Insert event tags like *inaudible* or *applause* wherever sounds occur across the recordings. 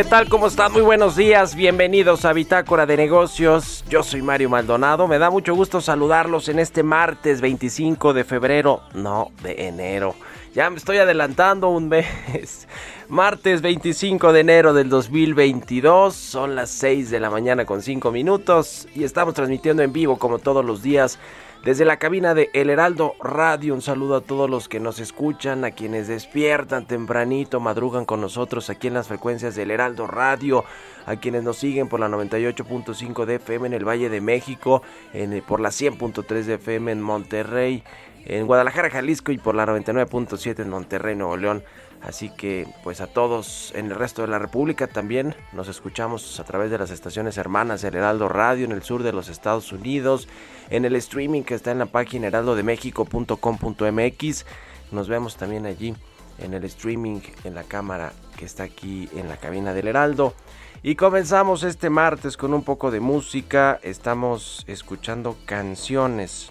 ¿Qué tal? ¿Cómo están? Muy buenos días. Bienvenidos a Bitácora de Negocios. Yo soy Mario Maldonado. Me da mucho gusto saludarlos en este martes 25 de febrero. No, de enero. Ya me estoy adelantando un mes. *laughs* Martes 25 de enero del 2022. Son las 6 de la mañana con 5 minutos. Y estamos transmitiendo en vivo como todos los días desde la cabina de El Heraldo Radio, un saludo a todos los que nos escuchan, a quienes despiertan tempranito, madrugan con nosotros aquí en las frecuencias del Heraldo Radio, a quienes nos siguen por la 98.5 de FM en el Valle de México, en, por la 100.3 de FM en Monterrey, en Guadalajara, Jalisco y por la 99.7 en Monterrey, Nuevo León. Así que pues a todos en el resto de la República también nos escuchamos a través de las estaciones hermanas del Heraldo Radio en el sur de los Estados Unidos, en el streaming que está en la página heraldodemexico.com.mx. Nos vemos también allí en el streaming en la cámara que está aquí en la cabina del Heraldo. Y comenzamos este martes con un poco de música. Estamos escuchando canciones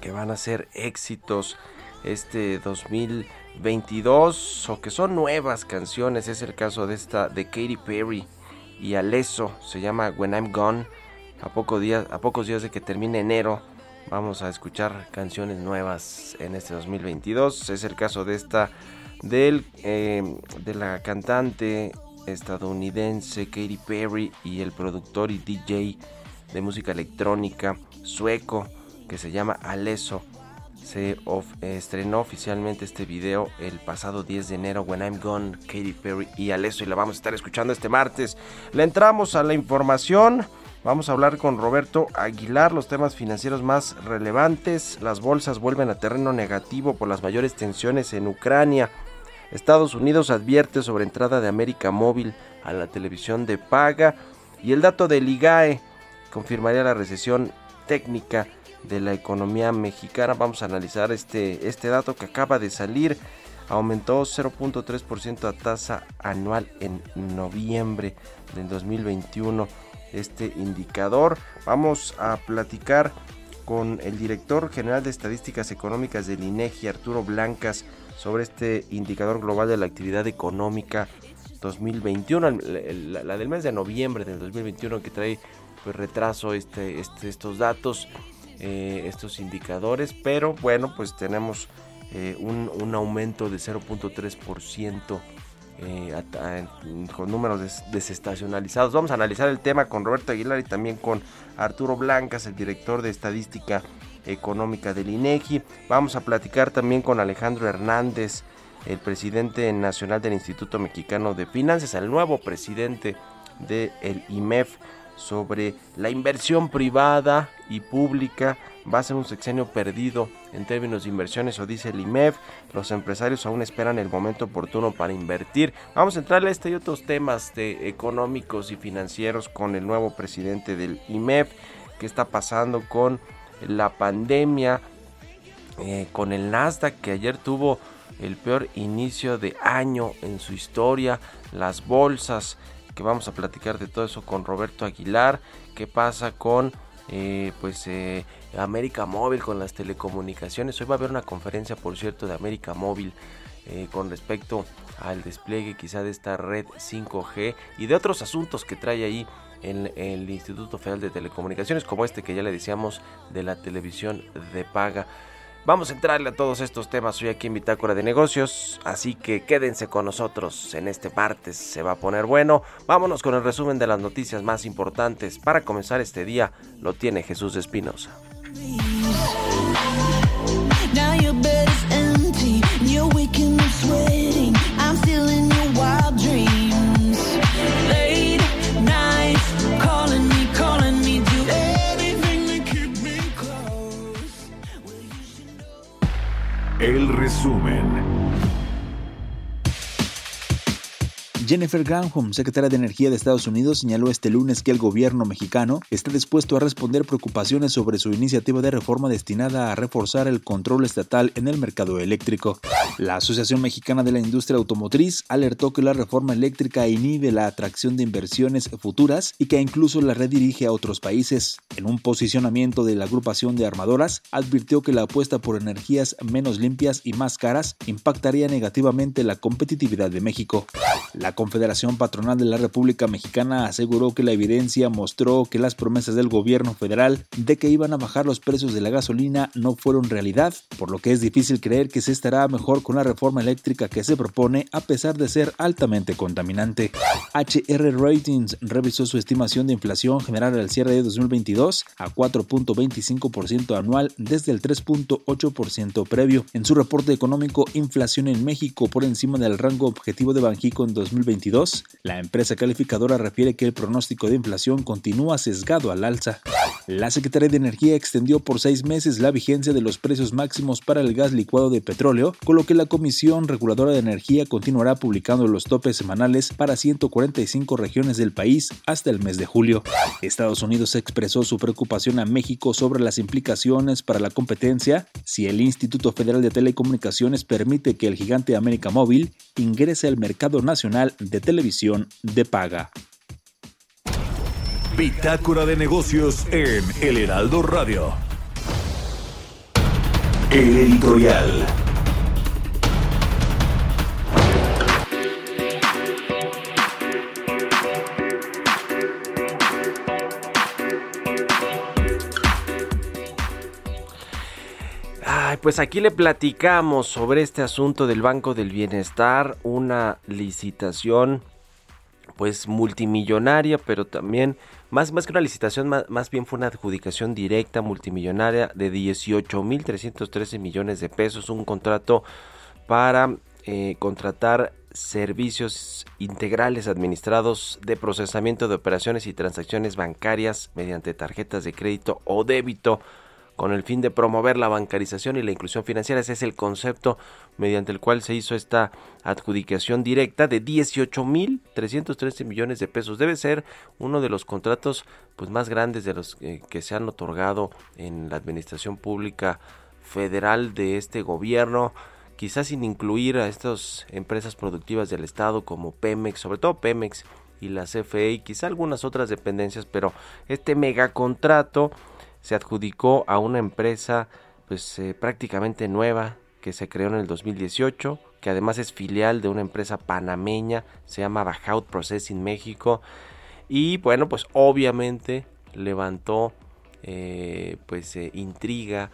que van a ser éxitos este 2020 22 o que son nuevas canciones. Es el caso de esta de Katy Perry y Alesso. Se llama When I'm Gone. A, poco días, a pocos días de que termine enero vamos a escuchar canciones nuevas en este 2022. Es el caso de esta del, eh, de la cantante estadounidense Katy Perry y el productor y DJ de música electrónica sueco que se llama Alesso se estrenó oficialmente este video el pasado 10 de enero, When I'm Gone, Katy Perry y Alesso, y la vamos a estar escuchando este martes. Le entramos a la información. Vamos a hablar con Roberto Aguilar los temas financieros más relevantes. Las bolsas vuelven a terreno negativo por las mayores tensiones en Ucrania. Estados Unidos advierte sobre entrada de América Móvil a la televisión de paga. Y el dato del IGAE confirmaría la recesión técnica de la economía mexicana. Vamos a analizar este, este dato que acaba de salir. Aumentó 0.3% a tasa anual en noviembre del 2021 este indicador. Vamos a platicar con el director general de estadísticas económicas del INEGI, Arturo Blancas, sobre este indicador global de la actividad económica 2021, la, del mes de noviembre del 2021 que trae pues retraso este, este, estos datos. Eh, estos indicadores, pero bueno, pues tenemos eh, un, aumento de 0.3% eh, con números desestacionalizados. Vamos a analizar el tema con Roberto Aguilar y también con Arturo Blancas, el director de estadística económica del INEGI. Vamos a platicar también con Alejandro Hernández, el presidente nacional del Instituto Mexicano de Finanzas, el nuevo presidente del IMEF sobre la inversión privada y pública. Va a ser un sexenio perdido en términos de inversiones, o dice el IMEF. Los empresarios aún esperan el momento oportuno para invertir. Vamos a entrarle a este y otros temas de económicos y financieros con el nuevo presidente del IMEF. ¿Qué está pasando con la pandemia? Eh, con el Nasdaq que ayer tuvo el peor inicio de año en su historia. Las bolsas que vamos a platicar de todo eso con Roberto Aguilar. ¿Qué pasa con eh, pues eh, América Móvil con las telecomunicaciones? Hoy va a haber una conferencia, por cierto, de América Móvil eh, con respecto al despliegue quizá de esta red 5G y de otros asuntos que trae ahí en el Instituto Federal de Telecomunicaciones, como este que ya le decíamos de la televisión de paga. Vamos a entrarle a todos estos temas hoy aquí en Bitácora de Negocios, así que quédense con nosotros en este martes, se va a poner bueno. Vámonos con el resumen de las noticias más importantes. Para comenzar este día lo tiene Jesús Espinosa. Jennifer Granholm, secretaria de Energía de Estados Unidos, señaló este lunes que el gobierno mexicano está dispuesto a responder preocupaciones sobre su iniciativa de reforma destinada a reforzar el control estatal en el mercado eléctrico. La Asociación Mexicana de la Industria Automotriz alertó que la reforma eléctrica inhibe la atracción de inversiones futuras y que incluso la redirige a otros países. En un posicionamiento de la agrupación de armadoras, advirtió que la apuesta por energías menos limpias y más caras impactaría negativamente la competitividad de México. Confederación Patronal de la República Mexicana aseguró que la evidencia mostró que las promesas del gobierno federal de que iban a bajar los precios de la gasolina no fueron realidad, por lo que es difícil creer que se estará mejor con la reforma eléctrica que se propone a pesar de ser altamente contaminante. HR Ratings revisó su estimación de inflación general al cierre de 2022 a 4.25% anual desde el 3.8% previo. En su reporte económico Inflación en México por encima del rango objetivo de Banjico en 2022, la empresa calificadora refiere que el pronóstico de inflación continúa sesgado al alza. La Secretaría de Energía extendió por seis meses la vigencia de los precios máximos para el gas licuado de petróleo, con lo que la Comisión Reguladora de Energía continuará publicando los topes semanales para 145 regiones del país hasta el mes de julio. Estados Unidos expresó su preocupación a México sobre las implicaciones para la competencia si el Instituto Federal de Telecomunicaciones permite que el gigante América Móvil ingrese al mercado nacional de televisión de paga. Bitácora de negocios en El Heraldo Radio. El editorial. Pues aquí le platicamos sobre este asunto del Banco del Bienestar, una licitación pues multimillonaria, pero también más, más que una licitación, más, bien fue una adjudicación directa multimillonaria de 18.313 millones de pesos, un contrato para eh, contratar servicios integrales administrados de procesamiento de operaciones y transacciones bancarias mediante tarjetas de crédito o débito con el fin de promover la bancarización y la inclusión financiera. Ese es el concepto mediante el cual se hizo esta adjudicación directa de 18.313 millones de pesos. Debe ser uno de los contratos pues, más grandes de los que se han otorgado en la administración pública federal de este gobierno quizás sin incluir a estas empresas productivas del Estado como Pemex, sobre todo Pemex y la CFE y quizá algunas otras dependencias, pero este megacontrato se adjudicó a una empresa pues eh, prácticamente nueva que se creó en el 2018, que además es filial de una empresa panameña, se llama Bajaut Processing México y bueno pues obviamente levantó eh, pues eh, intriga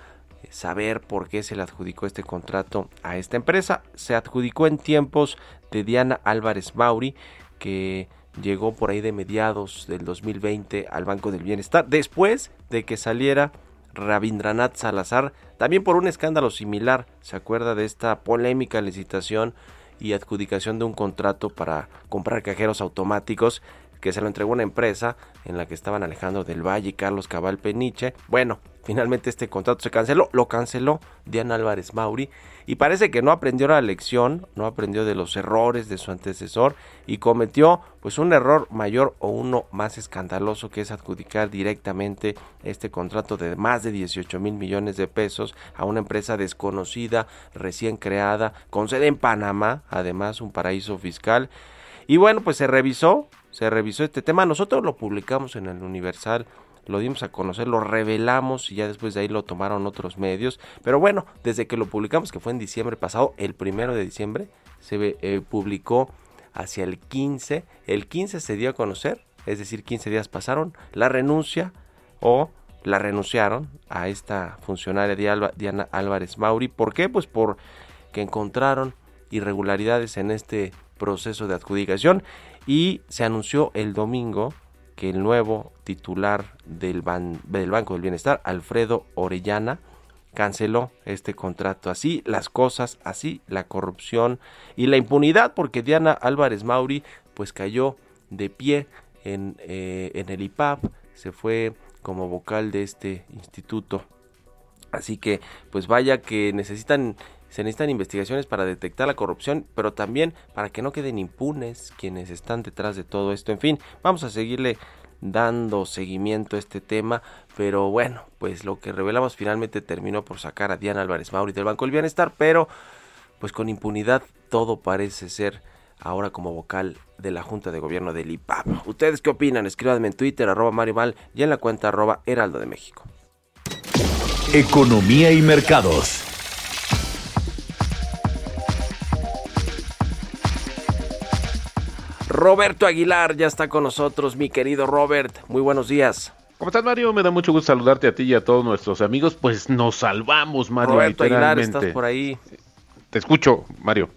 saber por qué se le adjudicó este contrato a esta empresa. Se adjudicó en tiempos de Diana Álvarez Mauri, que llegó por ahí de mediados del 2020 al Banco del Bienestar, después de que saliera Rabindranath Salazar, también por un escándalo similar, se acuerda de esta polémica licitación y adjudicación de un contrato para comprar cajeros automáticos, que se lo entregó una empresa en la que estaban Alejandro del Valle y Carlos Cabal Peniche. Bueno, finalmente este contrato se canceló, lo canceló Diana Álvarez Mauri y parece que no aprendió la lección, no aprendió de los errores de su antecesor y cometió pues un error mayor o uno más escandaloso que es adjudicar directamente este contrato de más de 18 mil millones de pesos a una empresa desconocida, recién creada, con sede en Panamá, además un paraíso fiscal. Y bueno, pues se revisó, se revisó este tema, nosotros lo publicamos en el Universal lo dimos a conocer, lo revelamos y ya después de ahí lo tomaron otros medios. Pero bueno, desde que lo publicamos, que fue en diciembre pasado, el primero de diciembre, se eh, publicó hacia el 15. El 15 se dio a conocer, es decir, 15 días pasaron, la renuncia o la renunciaron a esta funcionaria Diana Álvarez Mauri. ¿Por qué? Pues porque encontraron irregularidades en este proceso de adjudicación y se anunció el domingo que el nuevo titular del, del Banco del Bienestar, Alfredo Orellana, canceló este contrato. Así las cosas, así la corrupción y la impunidad, porque Diana Álvarez Mauri pues cayó de pie en, eh, en el IPAP, se fue como vocal de este instituto. Así que pues vaya que necesitan se necesitan investigaciones para detectar la corrupción, pero también para que no queden impunes quienes están detrás de todo esto. En fin, vamos a seguirle dando seguimiento a este tema, pero bueno, pues lo que revelamos finalmente terminó por sacar a Diana Álvarez Mauri del Banco del Bienestar, pero pues con impunidad todo parece ser ahora como vocal de la Junta de Gobierno del IPAP. ¿Ustedes qué opinan? Escríbanme en Twitter, arroba Mario Mal, y en la cuenta arroba Heraldo de México. Economía y mercados. Roberto Aguilar ya está con nosotros, mi querido Robert. Muy buenos días. ¿Cómo estás, Mario? Me da mucho gusto saludarte a ti y a todos nuestros amigos. Pues nos salvamos, Mario. Roberto Aguilar, estás por ahí. Te escucho, Mario.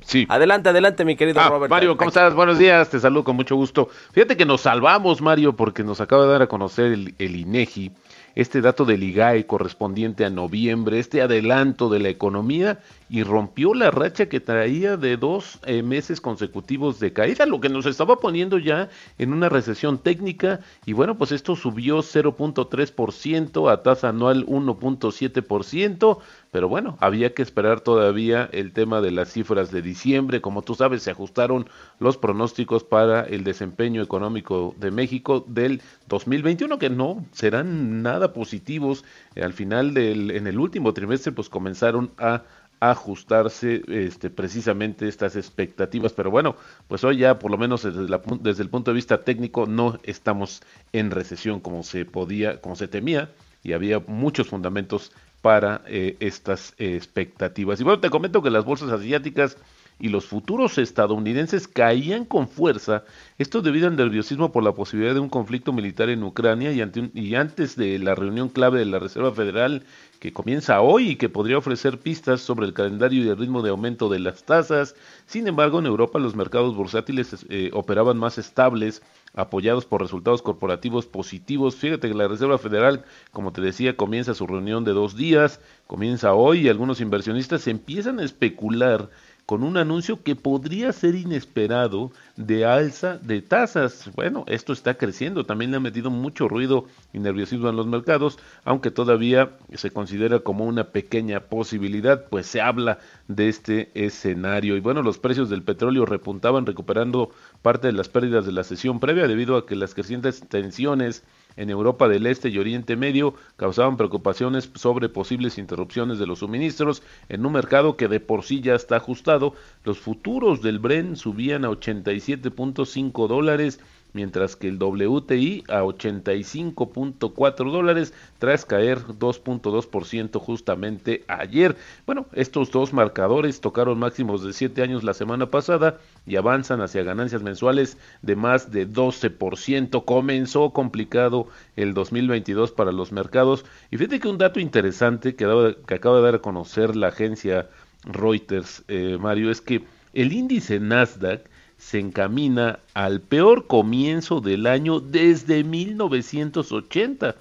Sí. Adelante, adelante, mi querido ah, Robert. Mario, ¿cómo estás? Buenos días, te saludo con mucho gusto. Fíjate que nos salvamos, Mario, porque nos acaba de dar a conocer el, el INEGI este dato del IGAE correspondiente a noviembre, este adelanto de la economía y rompió la racha que traía de dos eh, meses consecutivos de caída, lo que nos estaba poniendo ya en una recesión técnica. Y bueno, pues esto subió 0.3% a tasa anual 1.7%, pero bueno, había que esperar todavía el tema de las cifras de diciembre, como tú sabes, se ajustaron los pronósticos para el desempeño económico de México del 2021 que no serán nada positivos, al final del en el último trimestre pues comenzaron a ajustarse este, precisamente estas expectativas. Pero bueno, pues hoy ya por lo menos desde, desde, el punto de vista técnico no estamos en recesión como se podía, como se temía y había muchos fundamentos para eh, estas expectativas. Y bueno, te comento que las bolsas asiáticas y los futuros estadounidenses caían con fuerza, esto debido al nerviosismo por la posibilidad de un conflicto militar en Ucrania y, y antes de la reunión clave de la Reserva Federal que comienza hoy y que podría ofrecer pistas sobre el calendario y el ritmo de aumento de las tasas. Sin embargo, en Europa los mercados bursátiles eh, operaban más estables, apoyados por resultados corporativos positivos. Fíjate que la Reserva Federal, como te decía, comienza su reunión de dos días, comienza hoy y algunos inversionistas empiezan a especular con un anuncio que podría ser inesperado de alza de tasas. Bueno, esto está creciendo, también le ha metido mucho ruido y nerviosismo en los mercados, aunque todavía se considera como una pequeña posibilidad, pues se habla de este escenario. Y bueno, los precios del petróleo repuntaban recuperando parte de las pérdidas de la sesión previa debido a que las crecientes tensiones en Europa del Este y Oriente Medio causaban preocupaciones sobre posibles interrupciones de los suministros en un mercado que de por sí ya está ajustado. Los futuros del Bren subían a 87.5 dólares mientras que el WTI a 85.4 dólares tras caer 2.2% justamente ayer. Bueno, estos dos marcadores tocaron máximos de 7 años la semana pasada y avanzan hacia ganancias mensuales de más de 12%. Comenzó complicado el 2022 para los mercados y fíjate que un dato interesante que, acaba de dar a conocer la agencia Reuters, eh, Mario, es que el índice Nasdaq se encamina al peor comienzo del año desde 1980.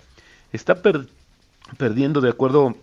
Está perdiendo, de acuerdo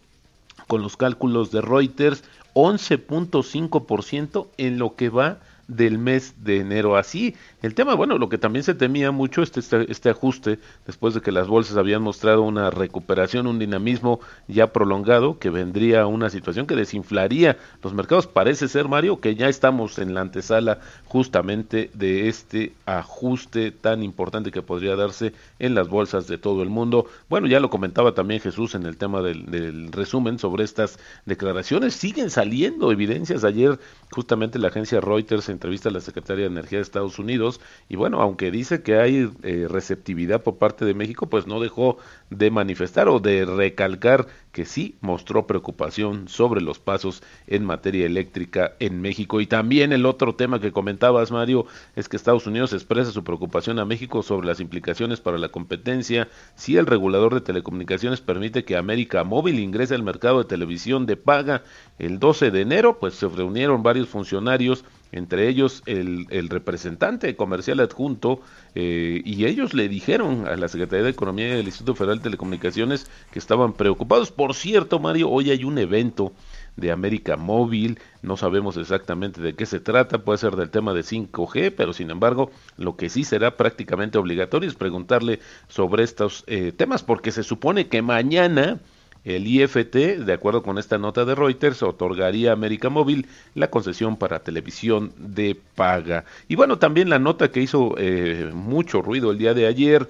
con los cálculos de Reuters, 11.5% en lo que va del mes de enero. Así, el tema, bueno, lo que también se temía mucho este, este, ajuste, después de que las bolsas habían mostrado una recuperación, un dinamismo ya prolongado, que vendría a una situación que desinflaría los mercados. Parece ser, Mario, que ya estamos en la antesala justamente de este ajuste tan importante que podría darse en las bolsas de todo el mundo. Bueno, ya lo comentaba también Jesús en el tema del, del resumen sobre estas declaraciones. Siguen saliendo evidencias. Ayer justamente la agencia Reuters entrevista a la secretaria de Energía de Estados Unidos y bueno, aunque dice que hay eh, receptividad por parte de México, pues no dejó de manifestar o de recalcar que sí mostró preocupación sobre los pasos en materia eléctrica en México. Y también el otro tema que comentabas, Mario, es que Estados Unidos expresa su preocupación a México sobre las implicaciones para la competencia si el regulador de telecomunicaciones permite que América Móvil ingrese al mercado de televisión de paga el 12 de enero, pues se reunieron varios funcionarios entre ellos el, representante comercial adjunto, eh, y ellos le dijeron a la Secretaría de Economía y al Instituto Federal de Telecomunicaciones que estaban preocupados. Por cierto, Mario, hoy hay un evento de América Móvil, no sabemos exactamente de qué se trata, puede ser del tema de 5G, pero sin embargo lo que sí será prácticamente obligatorio es preguntarle sobre estos eh, temas, porque se supone que mañana el IFT, de acuerdo con esta nota de Reuters, otorgaría a América Móvil la concesión para televisión de paga. Y bueno, también la nota que hizo eh, mucho ruido el día de ayer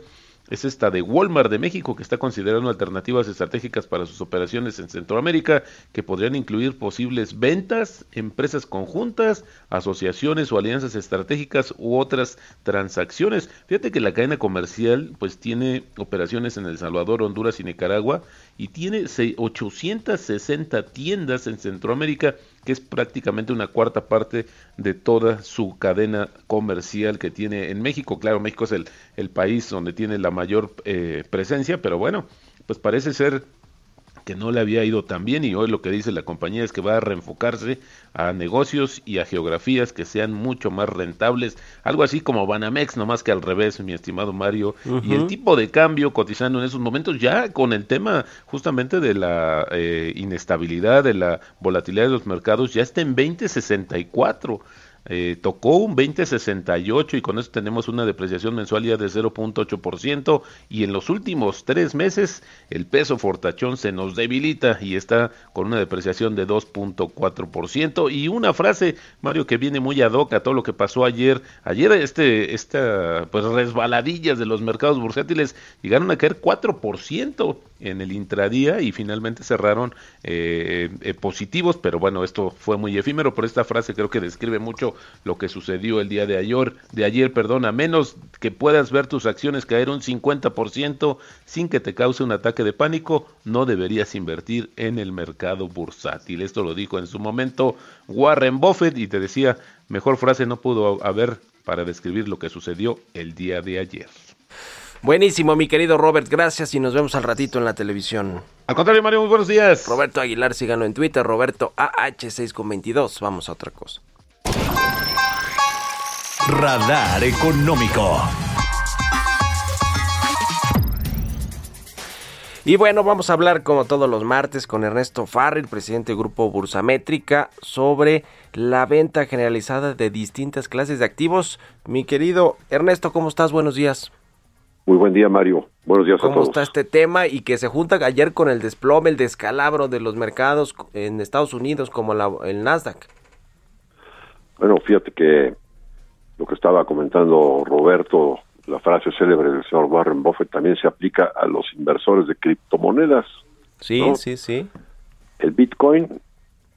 es esta de Walmart de México, que está considerando alternativas estratégicas para sus operaciones en Centroamérica, que podrían incluir posibles ventas, empresas conjuntas, asociaciones o alianzas estratégicas u otras transacciones. Fíjate que la cadena comercial pues tiene operaciones en El Salvador, Honduras y Nicaragua y tiene 860 tiendas en Centroamérica que es prácticamente una cuarta parte de toda su cadena comercial que tiene en México. Claro, México es el, el país donde tiene la mayor eh, presencia, pero bueno, pues parece ser que no le había ido tan bien y hoy lo que dice la compañía es que va a reenfocarse a negocios y a geografías que sean mucho más rentables, algo así como Banamex, no más que al revés, mi estimado Mario, y el tipo de cambio cotizando en esos momentos ya con el tema justamente de la eh, inestabilidad, de la volatilidad de los mercados, ya está en 2064. Eh, tocó un 2068 y con eso tenemos una depreciación mensual ya de 0.8% y en los últimos tres meses el peso fortachón se nos debilita y está con una depreciación de 2.4% y una frase Mario que viene muy ad hoc a todo lo que pasó ayer. Ayer este esta pues resbaladillas de los mercados bursátiles llegaron a caer 4% en el intradía y finalmente cerraron eh, eh, positivos pero bueno esto fue muy efímero pero esta frase creo que describe mucho lo que sucedió el día de ayer, de ayer, perdón, a menos que puedas ver tus acciones caer un 50% sin que te cause un ataque de pánico, no deberías invertir en el mercado bursátil. Esto lo dijo en su momento Warren Buffett y te decía, mejor frase no pudo haber para describir lo que sucedió el día de ayer. Buenísimo, mi querido Robert, gracias y nos vemos al ratito en la televisión. Al contrario, Mario, muy buenos días. Roberto Aguilar, síganlo en Twitter, Roberto AH6 con 22. Vamos a otra cosa. Radar Económico. Y bueno, vamos a hablar como todos los martes con Ernesto Farril, presidente del Grupo Bursamétrica, sobre la venta generalizada de distintas clases de activos. Mi querido Ernesto, ¿cómo estás? Buenos días. Muy buen día, Mario. Buenos días a todos. ¿Cómo está este tema y que se junta ayer con el desplome, el descalabro de los mercados en Estados Unidos como la, el Nasdaq? Bueno, fíjate que lo que estaba comentando Roberto, la frase célebre del señor Warren Buffett también se aplica a los inversores de criptomonedas. Sí, sí, sí. El Bitcoin,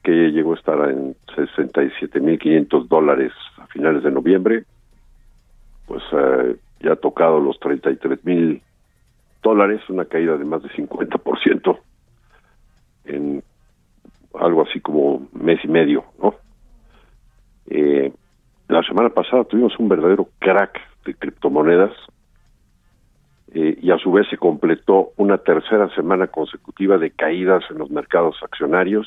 que llegó a estar en 67.500 dólares a finales de noviembre, pues eh, ya ha tocado los 33.000 dólares, una caída de más de 50% en algo así como mes y medio, ¿no? Eh, la semana pasada tuvimos un verdadero crack de criptomonedas eh, y a su vez se completó una tercera semana consecutiva de caídas en los mercados accionarios,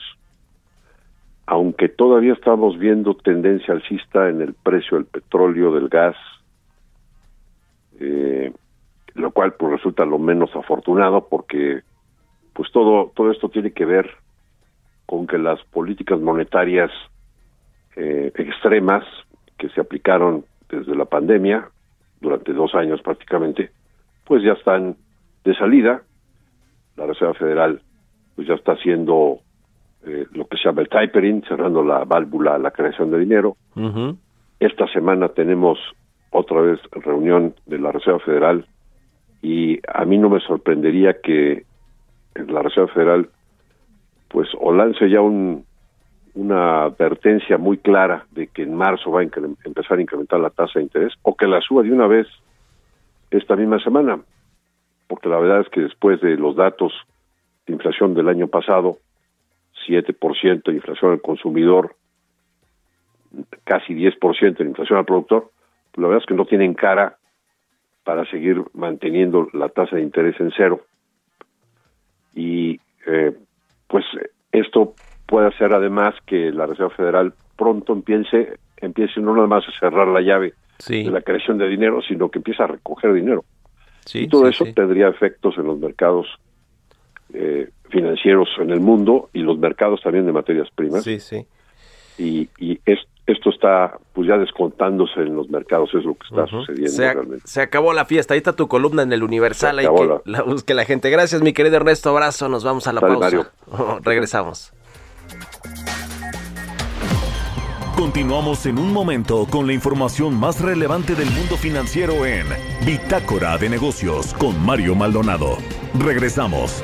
aunque todavía estamos viendo tendencia alcista en el precio del petróleo, del gas, eh, lo cual pues resulta lo menos afortunado porque pues todo todo esto tiene que ver con que las políticas monetarias eh, extremas que se aplicaron desde la pandemia, durante dos años prácticamente, pues ya están de salida. La Reserva Federal pues ya está haciendo eh, lo que se llama el tapering, cerrando la válvula a la creación de dinero. Esta semana tenemos otra vez reunión de la Reserva Federal y a mí no me sorprendería que la Reserva Federal pues o lance ya un, una advertencia muy clara de que en marzo va a empezar a incrementar la tasa de interés o que la suba de una vez esta misma semana, porque la verdad es que después de los datos de inflación del año pasado, 7% de inflación al consumidor, casi 10% de inflación al productor, la verdad es que no tienen cara para seguir manteniendo la tasa de interés en cero. Y eh, pues esto puede hacer además que la Reserva Federal pronto empiece, empiece no nada más a cerrar la llave de la creación de dinero, sino que empiece a recoger dinero. y todo eso tendría efectos en los mercados eh, financieros en el mundo y los mercados también de materias primas. Sí, sí. Y, y esto está pues ya descontándose en los mercados, es lo que está sucediendo se, realmente. Se acabó la fiesta, ahí está tu columna en el Universal, ahí que la... busque la gente. Gracias mi querido Ernesto, abrazo, nos vamos a la pausa. *laughs* regresamos. Continuamos en un momento con la información más relevante del mundo financiero en Bitácora de Negocios con Mario Maldonado. Regresamos.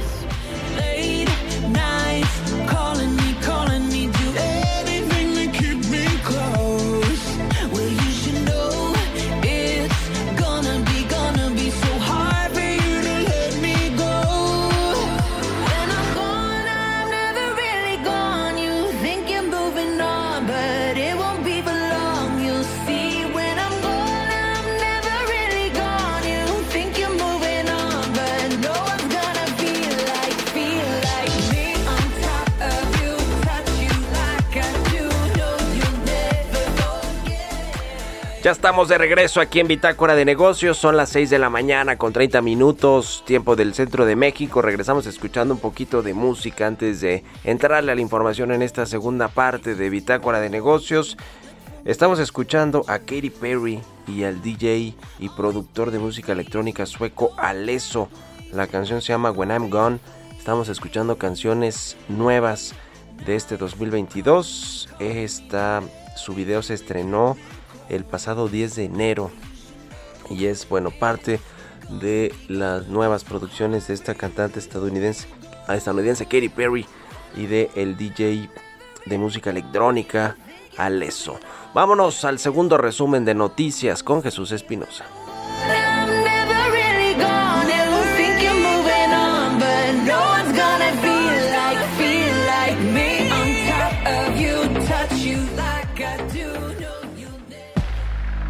Ya estamos de regreso aquí en Bitácora de Negocios. Son las 6 de la mañana con 30 minutos, tiempo del centro de México. Regresamos escuchando un poquito de música antes de entrarle a la información en esta segunda parte de Bitácora de Negocios. Estamos escuchando a Katy Perry y al DJ y productor de música electrónica sueco Alesso. La canción se llama When I'm Gone. Estamos escuchando canciones nuevas de este 2022. Esta, su video se estrenó el pasado 10 de enero y es bueno parte de las nuevas producciones de esta cantante estadounidense estadounidense Katy Perry y de el DJ de música electrónica Alesso. Vámonos al segundo resumen de noticias con Jesús Espinosa.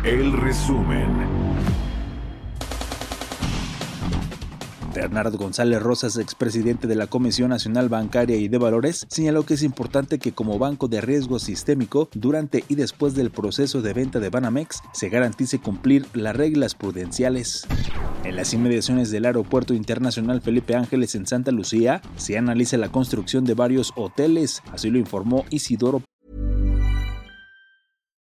El resumen. Bernardo González Rosas, expresidente de la Comisión Nacional Bancaria y de Valores, señaló que es importante que como banco de riesgo sistémico, durante y después del proceso de venta de Banamex, se garantice cumplir las reglas prudenciales. En las inmediaciones del Aeropuerto Internacional Felipe Ángeles en Santa Lucía, se analiza la construcción de varios hoteles, así lo informó Isidoro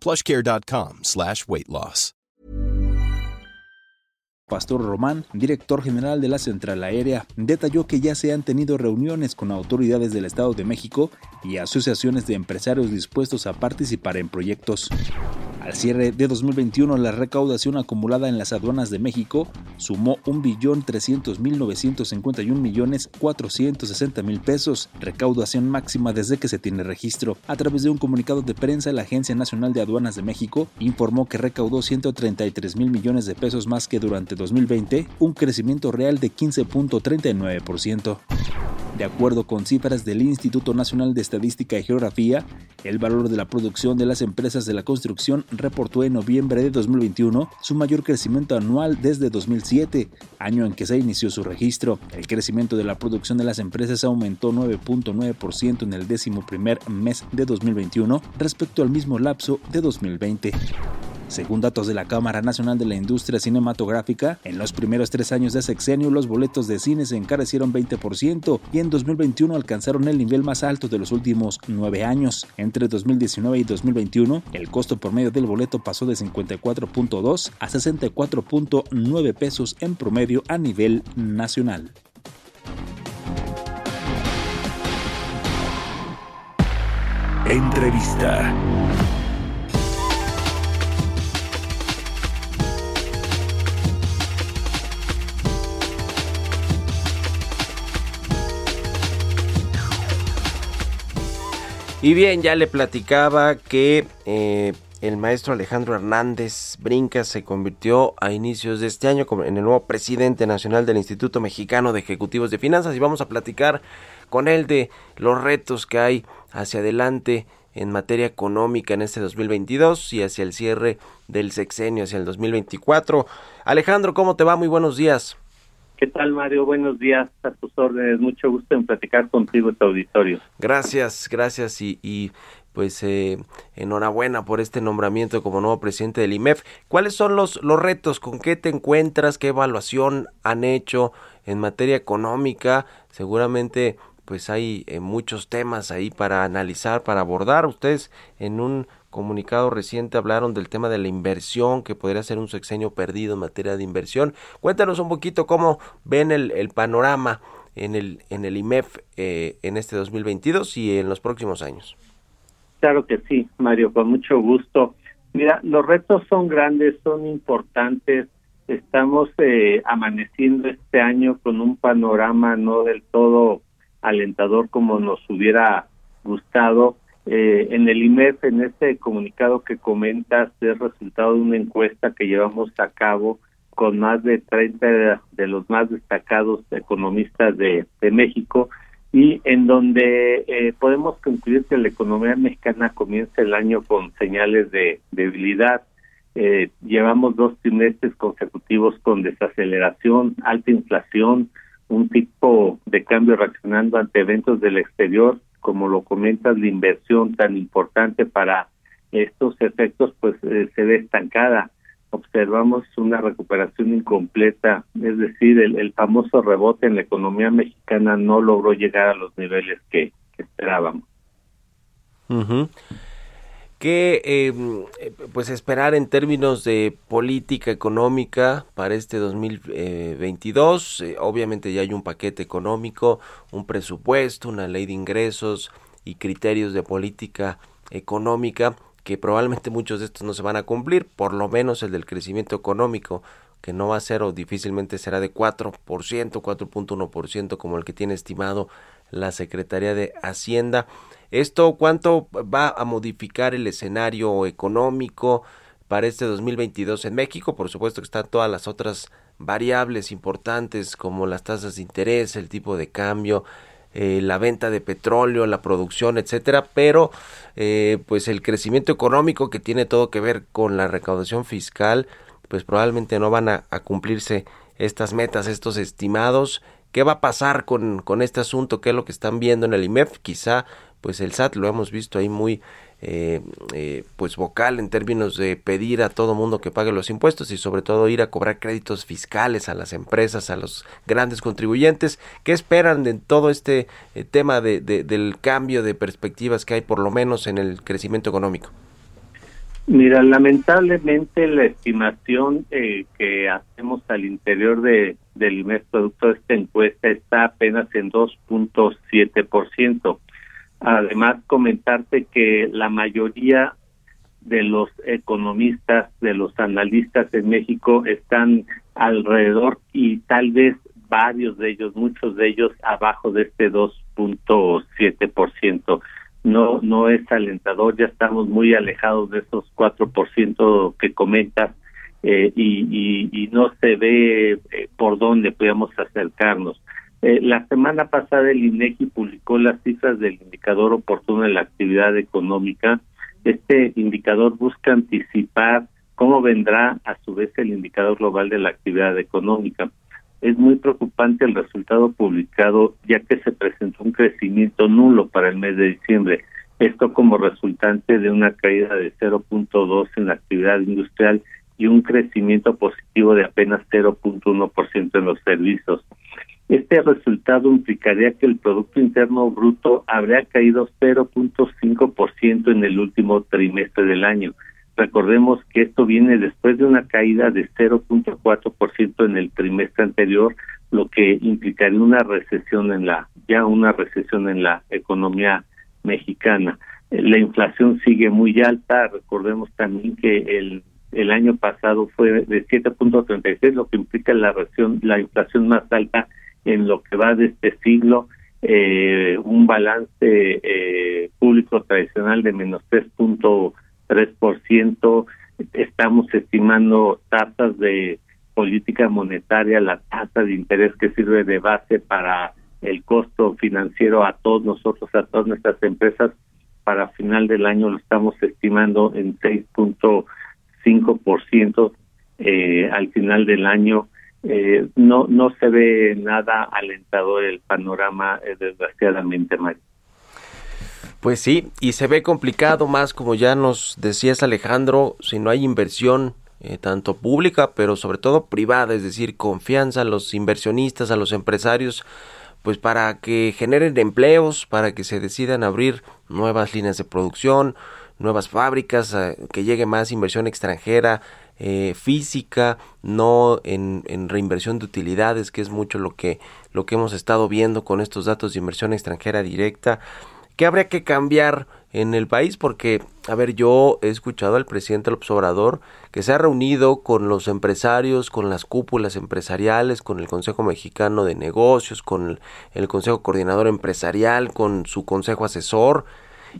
plushcare.com slash weight loss. Pastor Román, director general de la Central Aérea, detalló que ya se han tenido reuniones con autoridades del Estado de México y asociaciones de empresarios dispuestos a participar en proyectos. Al cierre de 2021, la recaudación acumulada en las aduanas de México sumó 1.300.951.460.000 pesos, recaudación máxima desde que se tiene registro. A través de un comunicado de prensa, la Agencia Nacional de Aduanas de México informó que recaudó 133 mil millones de pesos más que durante 2020, un crecimiento real de 15.39%. De acuerdo con cifras del Instituto Nacional de Estadística y Geografía, el valor de la producción de las empresas de la construcción reportó en noviembre de 2021 su mayor crecimiento anual desde 2007, año en que se inició su registro. El crecimiento de la producción de las empresas aumentó 9.9% en el décimo primer mes de 2021 respecto al mismo lapso de 2020. Según datos de la Cámara Nacional de la Industria Cinematográfica, en los primeros tres años de sexenio los boletos de cine se encarecieron 20% y en 2021 alcanzaron el nivel más alto de los últimos nueve años. Entre 2019 y 2021, el costo por medio del boleto pasó de 54.2 a 64.9 pesos en promedio a nivel nacional. Entrevista. Y bien, ya le platicaba que eh, el maestro Alejandro Hernández Brinca se convirtió a inicios de este año en el nuevo presidente nacional del Instituto Mexicano de Ejecutivos de Finanzas y vamos a platicar con él de los retos que hay hacia adelante en materia económica en este 2022 y hacia el cierre del sexenio, hacia el 2024. Alejandro, ¿cómo te va? Muy buenos días. ¿Qué tal, Mario? Buenos días, a tus órdenes. Mucho gusto en platicar contigo, tu auditorio. Gracias, gracias y, pues eh, enhorabuena por este nombramiento como nuevo presidente del IMEF. ¿Cuáles son los, los retos? ¿Con qué te encuentras? ¿Qué evaluación han hecho en materia económica? Seguramente pues hay eh, muchos temas ahí para analizar, para abordar. Ustedes en un comunicado reciente hablaron del tema de la inversión, que podría ser un sexenio perdido en materia de inversión. Cuéntanos un poquito cómo ven el, panorama en el, en el IMEF eh, en este 2022 y en los próximos años. Claro que sí, Mario, con mucho gusto. Mira, los retos son grandes, son importantes. Estamos eh, amaneciendo este año con un panorama no del todo alentador como nos hubiera gustado eh, en el IMEF, en este comunicado que comentas, es resultado de una encuesta que llevamos a cabo con más de 30 de los más destacados economistas de, México y en donde eh, podemos concluir que la economía mexicana comienza el año con señales de debilidad. Eh, llevamos dos trimestres consecutivos con desaceleración, alta inflación, un tipo de cambio reaccionando ante eventos del exterior como lo comentas, la inversión tan importante para estos efectos, pues eh, se ve estancada. Observamos una recuperación incompleta, es decir, el, famoso rebote en la economía mexicana no logró llegar a los niveles que, esperábamos. ¿Qué eh, pues esperar en términos de política económica para este 2022? Eh, obviamente ya hay un paquete económico, un presupuesto, una ley de ingresos y criterios de política económica que probablemente muchos de estos no se van a cumplir, por lo menos el del crecimiento económico, que no va a ser o difícilmente será de 4%, 4.1% como el que tiene estimado la Secretaría de Hacienda. ¿Esto cuánto va a modificar el escenario económico para este 2022 en México? Por supuesto que están todas las otras variables importantes como las tasas de interés, el tipo de cambio, eh, la venta de petróleo, la producción, etcétera, pero eh, pues el crecimiento económico que tiene todo que ver con la recaudación fiscal, pues probablemente no van a, a cumplirse estas metas, estos estimados. ¿Qué va a pasar con, con este asunto? ¿Qué es lo que están viendo en el IMEF? Quizá pues el SAT lo hemos visto ahí muy eh, eh, pues vocal en términos de pedir a todo mundo que pague los impuestos y sobre todo ir a cobrar créditos fiscales a las empresas, a los grandes contribuyentes. ¿Qué esperan de todo este eh, tema de, del cambio de perspectivas que hay por lo menos en el crecimiento económico? Mira, lamentablemente la estimación que hacemos al interior de, del IMES producto de esta encuesta está apenas en 2.7%. Además, comentarte que la mayoría de los economistas, de los analistas en México están alrededor y tal vez varios de ellos, muchos de ellos abajo de este 2.7%. No no es alentador, ya estamos muy alejados de esos 4% que comentas eh, y, y, no se ve eh, por dónde podemos acercarnos. Eh, la semana pasada el INEGI publicó las cifras del indicador oportuno de la actividad económica. Este indicador busca anticipar cómo vendrá a su vez el indicador global de la actividad económica. Es muy preocupante el resultado publicado ya que se presentó un crecimiento nulo para el mes de diciembre. Esto como resultante de una caída de 0.2 en la actividad industrial y un crecimiento positivo de apenas 0.1% en los servicios. Este resultado implicaría que el Producto Interno Bruto habría caído 0.5% en el último trimestre del año. Recordemos que esto viene después de una caída de 0.4% en el trimestre anterior, lo que implicaría una recesión en la ya una recesión en la economía mexicana. La inflación sigue muy alta, recordemos también que el el año pasado fue de 7.36, lo que implica la la inflación más alta en lo que va de este siglo, eh, un balance eh, público tradicional de menos 3.3%. Estamos estimando tasas de política monetaria, la tasa de interés que sirve de base para el costo financiero a todos nosotros, a todas nuestras empresas, para final del año lo estamos estimando en 6.5% eh, al final del año eh, no no se ve nada alentador el panorama eh, desgraciadamente Mario. Pues sí, y se ve complicado más como ya nos decías Alejandro, si no hay inversión eh, tanto pública, pero sobre todo privada, es decir, confianza a los inversionistas, a los empresarios, pues para que generen empleos, para que se decidan abrir nuevas líneas de producción, nuevas fábricas, que llegue más inversión extranjera, eh, física, no en, reinversión de utilidades, que es mucho lo que, lo que hemos estado viendo con estos datos de inversión extranjera directa. ¿Qué habría que cambiar en el país? Porque, a ver, yo he escuchado al presidente López Obrador que se ha reunido con los empresarios, con las cúpulas empresariales, con el Consejo Mexicano de Negocios, con el, el Consejo Coordinador Empresarial, con su Consejo Asesor,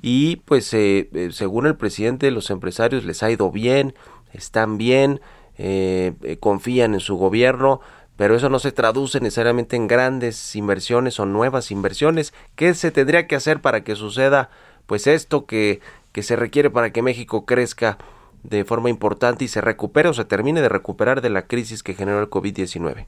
y pues eh, eh, según el presidente los empresarios les ha ido bien, están bien, eh, confían en su gobierno, pero eso no se traduce necesariamente en grandes inversiones o nuevas inversiones. ¿Qué se tendría que hacer para que suceda pues esto que, que se requiere para que México crezca de forma importante y se recupere o se termine de recuperar de la crisis que generó el COVID-19?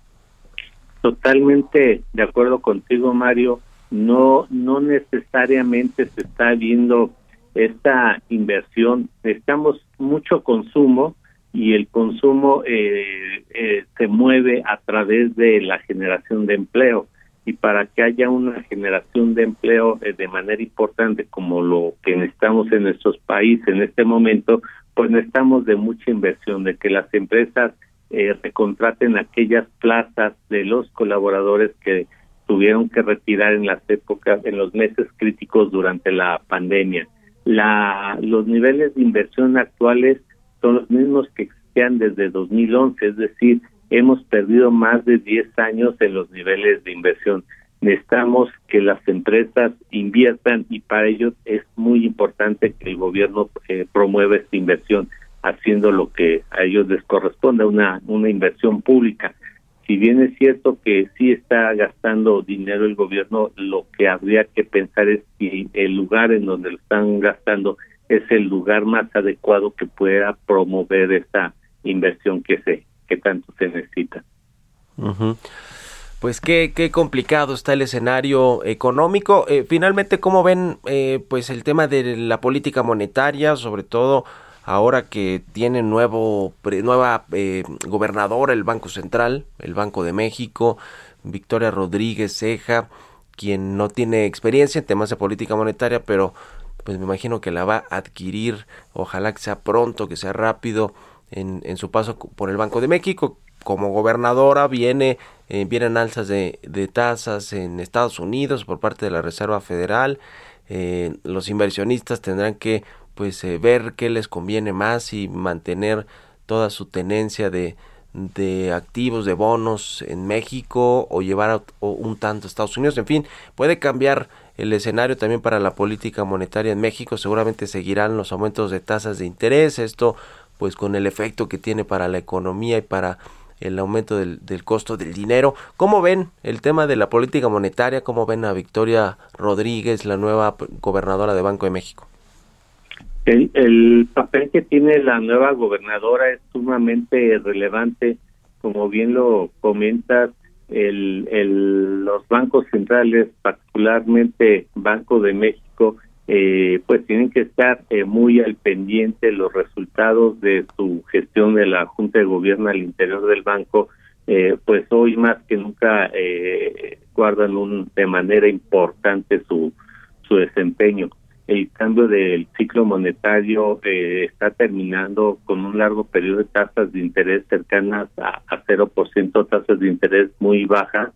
Totalmente de acuerdo contigo, Mario. No, no necesariamente se está viendo esta inversión. Necesitamos mucho consumo y el consumo eh, eh, se mueve a través de la generación de empleo y para que haya una generación de empleo eh, de manera importante como lo que necesitamos en nuestros países en este momento, pues necesitamos de mucha inversión, de que las empresas eh, recontraten aquellas plazas de los colaboradores que tuvieron que retirar en las épocas, en los meses críticos durante la pandemia la, los niveles de inversión actuales son los mismos que existían desde 2011, es decir, hemos perdido más de 10 años en los niveles de inversión. Necesitamos que las empresas inviertan y para ello es muy importante que el gobierno eh, promueva esta inversión, haciendo lo que a ellos les corresponde, una, una inversión pública si bien es cierto que sí está gastando dinero el gobierno, lo que habría que pensar es si el lugar en donde lo están gastando es el lugar más adecuado que pueda promover esta inversión que se que tanto se necesita. Pues qué, qué complicado está el escenario económico. Eh, finalmente, ¿cómo ven eh, pues el tema de la política monetaria, sobre todo ahora que tiene nuevo nueva eh, gobernadora el Banco Central, el Banco de México, Victoria Rodríguez Ceja, quien no tiene experiencia en temas de política monetaria, pero pues me imagino que la va a adquirir, ojalá que sea pronto, que sea rápido en, en su paso por el Banco de México. Como gobernadora viene, eh, vienen alzas de, de tasas en Estados Unidos por parte de la Reserva Federal. Eh, los inversionistas tendrán que pues eh, ver qué les conviene más y mantener toda su tenencia de, de activos, de bonos en México o llevar un tanto a Estados Unidos. En fin, puede cambiar el escenario también para la política monetaria en México. Seguramente seguirán los aumentos de tasas de interés. Esto pues con el efecto que tiene para la economía y para el aumento del, costo del dinero. ¿Cómo ven el tema de la política monetaria? ¿Cómo ven a Victoria Rodríguez, la nueva gobernadora de Banco de México? El, el papel que tiene la nueva gobernadora es sumamente relevante, como bien lo comentas, el, los bancos centrales, particularmente Banco de México, eh, pues tienen que estar eh, muy al pendiente los resultados de su gestión de la Junta de Gobierno al interior del banco, eh, pues hoy más que nunca eh, guardan un, de manera importante su, su desempeño el cambio del ciclo monetario eh, está terminando con un largo periodo de tasas de interés cercanas a, a 0%, tasas de interés muy bajas.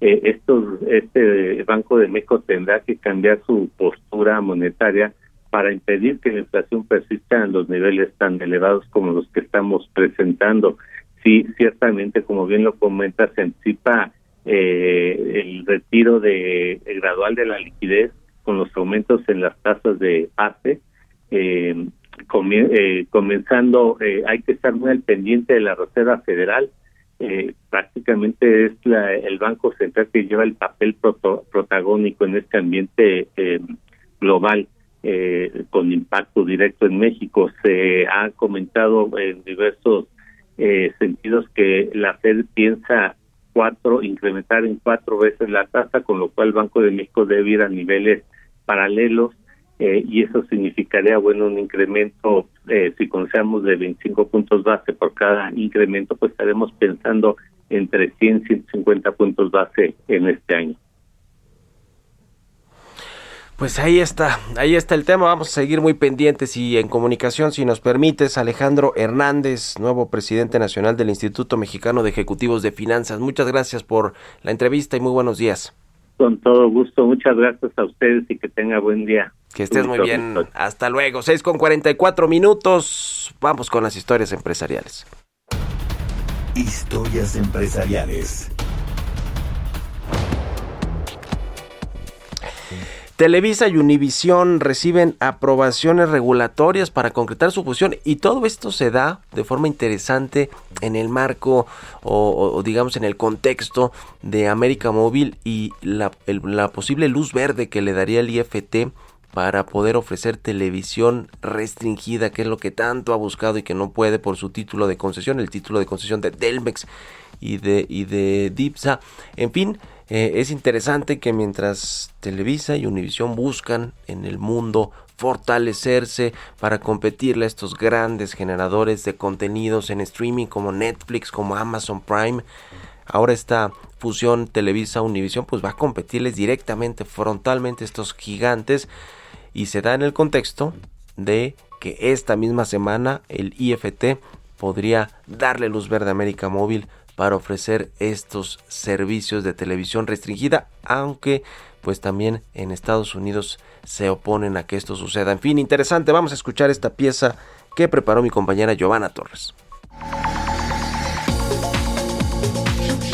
Eh, estos, este Banco de México tendrá que cambiar su postura monetaria para impedir que la inflación persista en los niveles tan elevados como los que estamos presentando. Sí, ciertamente, como bien lo comenta, se anticipa eh, el retiro de gradual de la liquidez con los aumentos en las tasas de base. Eh, eh, comenzando, eh, hay que estar muy al pendiente de la Reserva Federal. Eh, prácticamente es la, el Banco Central que lleva el papel protagónico en este ambiente global con impacto directo en México. Se ha comentado en diversos sentidos que la Fed piensa cuatro, incrementar en cuatro veces la tasa, con lo cual el Banco de México debe ir a niveles paralelos eh, y eso significaría, bueno, un incremento, eh, si consideramos de 25 puntos base por cada incremento, pues estaremos pensando entre 100 y 150 puntos base en este año. Pues ahí está, ahí está el tema. Vamos a seguir muy pendientes y en comunicación, si nos permites, Alejandro Hernández, nuevo presidente nacional del Instituto Mexicano de Ejecutivos de Finanzas. Muchas gracias por la entrevista y muy buenos días. Con todo gusto, muchas gracias a ustedes y que tenga buen día. Que estés muy bien. Hasta luego. 6 con 44 minutos. Vamos con las historias empresariales. Historias empresariales. Televisa y Univisión reciben aprobaciones regulatorias para concretar su fusión y todo esto se da de forma interesante en el marco o, digamos en el contexto de América Móvil y la, la posible luz verde que le daría el IFT para poder ofrecer televisión restringida, que es lo que tanto ha buscado y que no puede por su título de concesión, el título de concesión de Delmex y de, y de Dipsa. En fin, eh, es interesante que mientras Televisa y Univisión buscan en el mundo fortalecerse para competirle a estos grandes generadores de contenidos en streaming como Netflix, como Amazon Prime, ahora esta fusión Televisa Univisión pues va a competirles directamente, frontalmente estos gigantes y se da en el contexto de que esta misma semana el IFT podría darle luz verde a América Móvil para ofrecer estos servicios de televisión restringida, aunque pues también en Estados Unidos se oponen a que esto suceda. En fin, interesante, vamos a escuchar esta pieza que preparó mi compañera Giovanna Torres.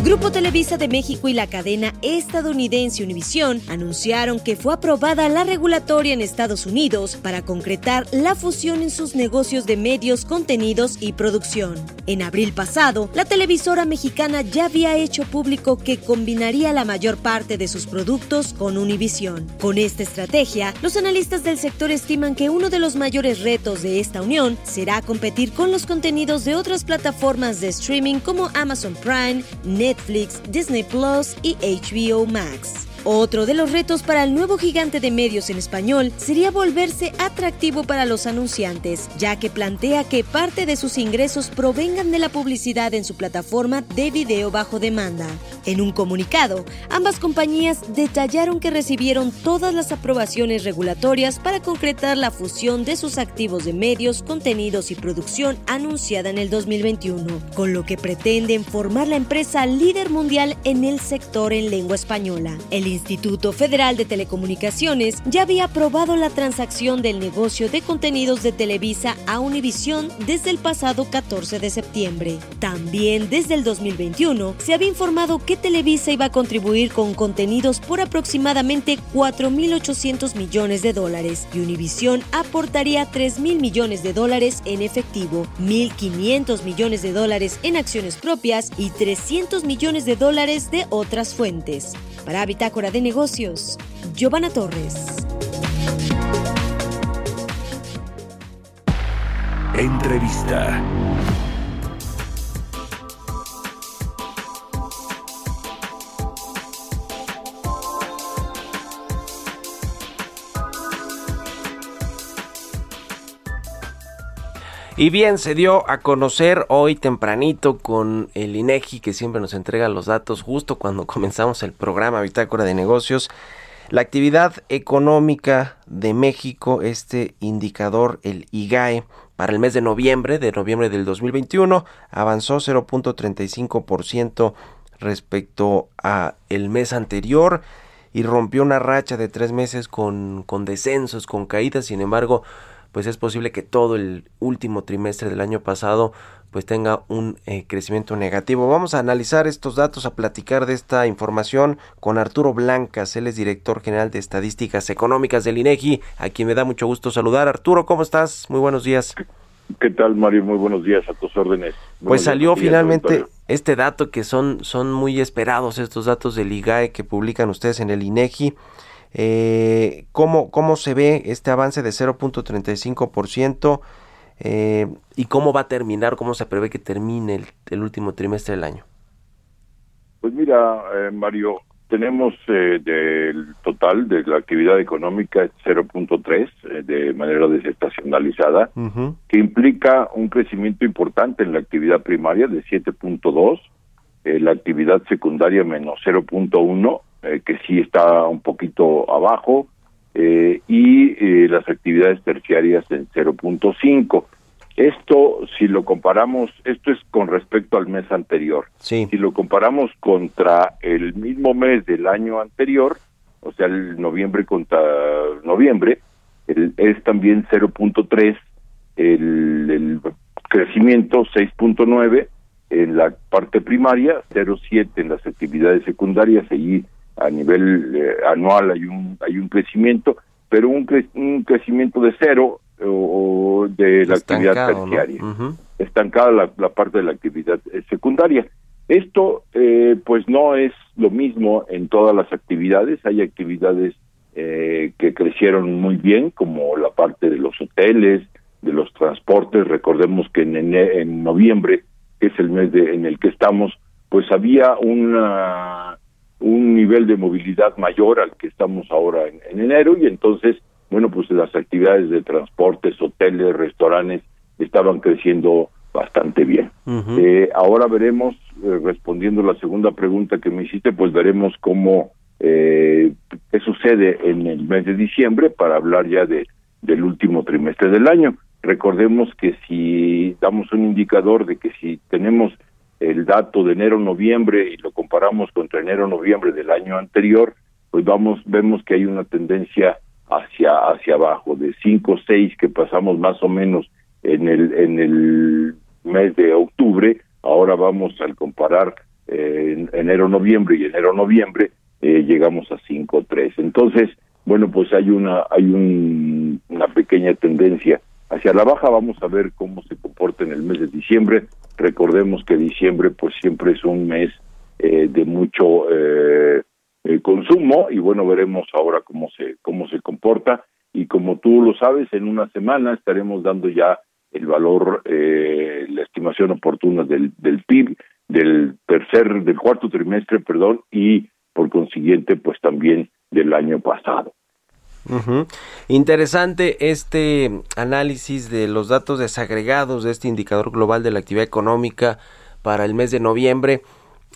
Grupo Televisa de México y la cadena estadounidense Univision anunciaron que fue aprobada la regulatoria en Estados Unidos para concretar la fusión en sus negocios de medios, contenidos y producción. En abril pasado, la televisora mexicana ya había hecho público que combinaría la mayor parte de sus productos con Univision. Con esta estrategia, los analistas del sector estiman que uno de los mayores retos de esta unión será competir con los contenidos de otras plataformas de streaming como Amazon Prime, Netflix, Netflix, Disney Plus y HBO Max. Otro de los retos para el nuevo gigante de medios en español sería volverse atractivo para los anunciantes, ya que plantea que parte de sus ingresos provengan de la publicidad en su plataforma de video bajo demanda. En un comunicado, ambas compañías detallaron que recibieron todas las aprobaciones regulatorias para concretar la fusión de sus activos de medios, contenidos y producción anunciada en el 2021, con lo que pretenden formar la empresa líder mundial en el sector en lengua española. Instituto Federal de Telecomunicaciones ya había aprobado la transacción del negocio de contenidos de Televisa a Univisión desde el pasado 14 de septiembre. También desde el 2021 se había informado que Televisa iba a contribuir con contenidos por aproximadamente 4.800 millones de dólares y Univisión aportaría 3.000 millones de dólares en efectivo, 1.500 millones de dólares en acciones propias y 300 millones de dólares de otras fuentes. Para Bitácora de Negocios, Giovanna Torres. Entrevista. Y bien, se dio a conocer hoy tempranito con el INEGI que siempre nos entrega los datos justo cuando *laughs* comenzamos el programa Bitácora de Negocios. La actividad económica de México, este indicador, el IGAE, para el mes de noviembre, de noviembre del 2021, avanzó 0.35% respecto a el mes anterior y rompió una racha de tres meses con, con descensos, con caídas. Sin embargo, pues es posible que todo el último trimestre del año pasado pues tenga un eh, crecimiento negativo. Vamos a analizar estos datos, a platicar de esta información con Arturo Blancas, él es director general de Estadísticas Económicas del INEGI, a quien me da mucho gusto saludar. Arturo, ¿cómo estás? Muy buenos días. ¿Qué tal, Mario? Muy buenos días a tus órdenes. pues salió finalmente este dato que son, son muy esperados estos datos del IGAE que publican ustedes en el INEGI. Eh, ¿cómo, ¿Cómo se ve este avance de 0.35%? Eh, ¿Y cómo va a terminar, cómo se prevé que termine el, último trimestre del año? Pues mira, eh, Mario, tenemos eh, del total de la actividad económica 0.3 eh, de manera desestacionalizada, que implica un crecimiento importante en la actividad primaria de 7.2, la actividad secundaria menos 0.1 eh, que sí está un poquito abajo, eh, y eh, las actividades terciarias en 0.5. Esto, si lo comparamos, esto es con respecto al mes anterior. Si lo comparamos contra el mismo mes del año anterior, o sea, el noviembre contra noviembre, es también 0.3 el, el crecimiento, 6.9 en la parte primaria, 0.7 en las actividades secundarias, y a nivel eh, anual hay un hay un crecimiento, pero un, un crecimiento de cero o, de la actividad terciaria, estancada la, parte de la actividad eh, secundaria. Esto eh, pues no es lo mismo en todas las actividades, hay actividades que crecieron muy bien, como la parte de los hoteles, de los transportes, recordemos que en, en noviembre, que es el mes de, en el que estamos, pues había una un nivel de movilidad mayor al que estamos ahora en, enero y entonces, bueno, pues las actividades de transportes, hoteles, restaurantes estaban creciendo bastante bien. eh, ahora veremos, eh, respondiendo la segunda pregunta que me hiciste, pues veremos cómo, eh, qué sucede en el mes de diciembre para hablar ya de del último trimestre del año. Recordemos que si damos un indicador de que si tenemos el dato de enero-noviembre y lo comparamos contra enero-noviembre del año anterior, pues vamos vemos que hay una tendencia hacia hacia abajo de 5 o 6 que pasamos más o menos en el en el mes de octubre, ahora vamos al comparar eh, enero-noviembre y enero-noviembre eh, llegamos a 5 3. Entonces, bueno, pues hay una hay un, una pequeña tendencia hacia la baja, vamos a ver cómo se comporta en el mes de diciembre Recordemos que diciembre pues siempre es un mes eh, de mucho eh, eh, consumo y bueno, veremos ahora cómo se, cómo se comporta y como tú lo sabes, en una semana estaremos dando ya el valor, la estimación oportuna del, del PIB del tercer, del cuarto trimestre, perdón, y por consiguiente, pues también del año pasado. Interesante este análisis de los datos desagregados de este indicador global de la actividad económica para el mes de noviembre,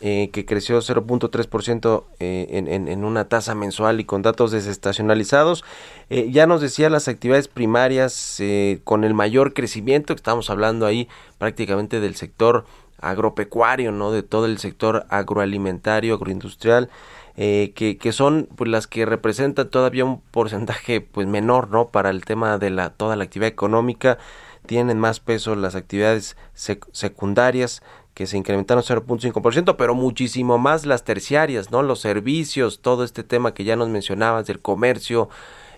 eh, que creció 0.3% eh, en, en, una tasa mensual y con datos desestacionalizados. Eh, ya nos decía las actividades primarias eh, con el mayor crecimiento, estamos hablando ahí prácticamente del sector agropecuario, ¿no? De todo el sector agroalimentario, agroindustrial. Eh, que, que, son pues, las que representan todavía un porcentaje pues menor no para el tema de la toda la actividad económica tienen más peso las actividades secundarias que se incrementaron 0.5%, pero muchísimo más las terciarias, ¿no? Los servicios, todo este tema que ya nos mencionabas del comercio,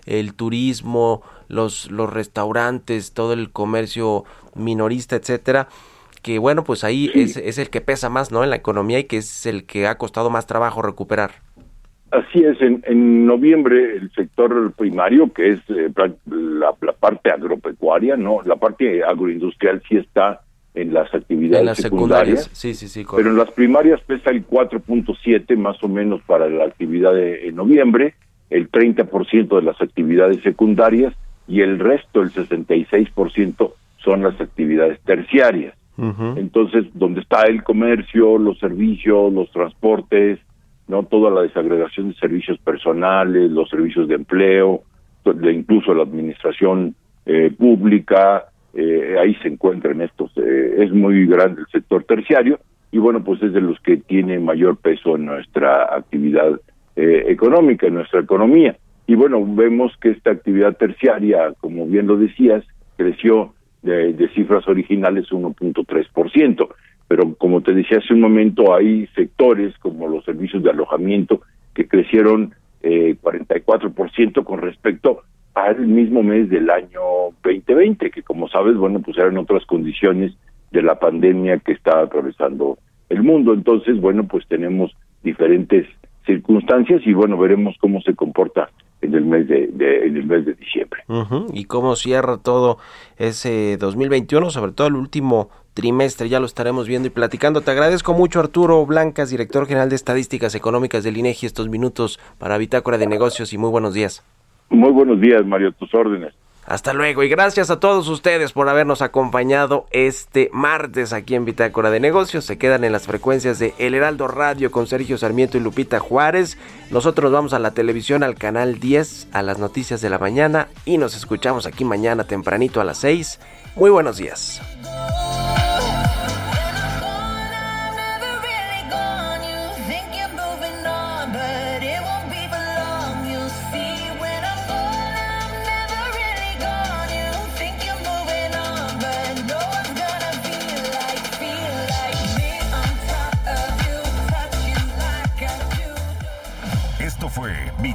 el turismo, los, los restaurantes, todo el comercio minorista, etcétera, que bueno, pues ahí es, es el que pesa más, ¿no? En la economía y que es el que ha costado más trabajo recuperar. Así es, en, en noviembre el sector primario, que es eh, la, la, parte agropecuaria, no, la parte agroindustrial sí está en las actividades secundarias, Sí, sí, sí, pero en las primarias pesa el 4.7 más o menos para la actividad de noviembre, el 30% de las actividades secundarias y el resto, el 66%, son las actividades terciarias. Entonces, donde está el comercio, los servicios, los transportes, no toda la desagregación de servicios personales, los servicios de empleo, incluso la administración eh, pública, eh, ahí se encuentran estos, eh, es muy grande el sector terciario y bueno, pues es de los que tiene mayor peso en nuestra actividad económica, en nuestra economía. Y bueno, vemos que esta actividad terciaria, como bien lo decías, creció de, de cifras originales 1.3%, pero como te decía hace un momento, hay sectores como los servicios de alojamiento que crecieron eh, 44% con respecto al mismo mes del año 2020, que como sabes, bueno, pues eran otras condiciones de la pandemia que está atravesando el mundo. Entonces, bueno, pues tenemos diferentes circunstancias y bueno, veremos cómo se comporta en el mes de, en el mes de diciembre. Y cómo cierra todo ese 2021, sobre todo el último trimestre, ya lo estaremos viendo y platicando. Te agradezco mucho Arturo Blancas, director general de Estadísticas Económicas del INEGI, estos minutos para Bitácora de Negocios y muy buenos días. Muy buenos días, Mario, tus órdenes. Hasta luego y gracias a todos ustedes por habernos acompañado este martes aquí en Bitácora de Negocios. Se quedan en las frecuencias de El Heraldo Radio con Sergio Sarmiento y Lupita Juárez. Nosotros vamos a la televisión al canal 10 a las noticias de la mañana y nos escuchamos aquí mañana tempranito a las 6. Muy buenos días.